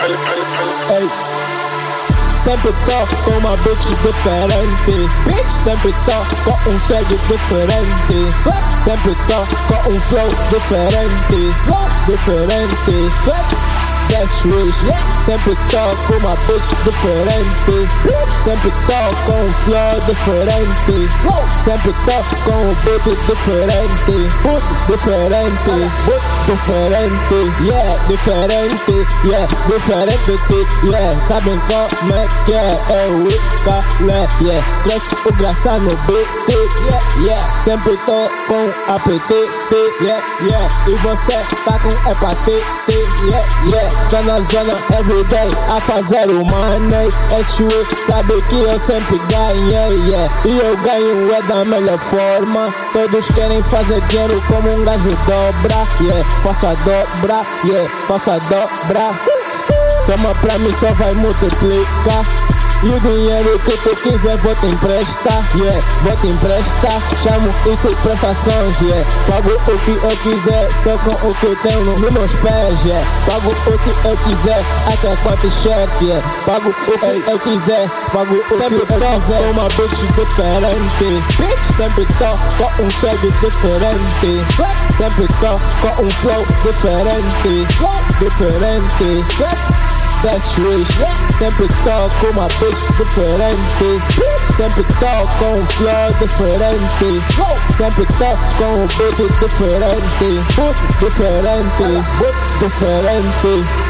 Hey. Sempre toco com uma bitch diferente. bitch Sempre toco com um swag diferente. Sempre toco com um flow diferente. Diferente. That's rich. Sempre tô com uma bitch diferente. Sempre tô com um flow diferente. Sempre tô com um beat diferente. Boot diferente. Boot diferente. Yeah, diferente. Yeah, diferente. Yeah, sabem como é que é? É o Icalé. Yeah, trouxe o graça no beat. Yeah, yeah. Sempre tô com apetite. Yeah, yeah. E você tá com hepatite. Yeah, yeah. Tô na zona everyday a fazer o money. SUE sabe que eu sempre ganhei, yeah. E eu ganho é da melhor forma. Todos querem fazer dinheiro como um gajo dobra, yeah. Faço a dobra, yeah. Faço a dobra. Soma pra mim só vai multiplicar. E o dinheiro que tu quiser vou te emprestar, yeah, vou te emprestar. Chamo isso prestações, yeah. Pago o que eu quiser, só com o que eu tenho nos meus pés, yeah. Pago o que eu quiser, até a t-shirt, yeah. Pago o que eu quiser, pago o sempre que eu quiser. uma bitch diferente, bitch. Sempre tô com um swag diferente, sempre tô com um flow diferente, diferente. That's rich. Sempre tô com uma bitch diferente. Sempre tô com um flow diferente. Sempre tô com um beat diferente. Diferente, diferente.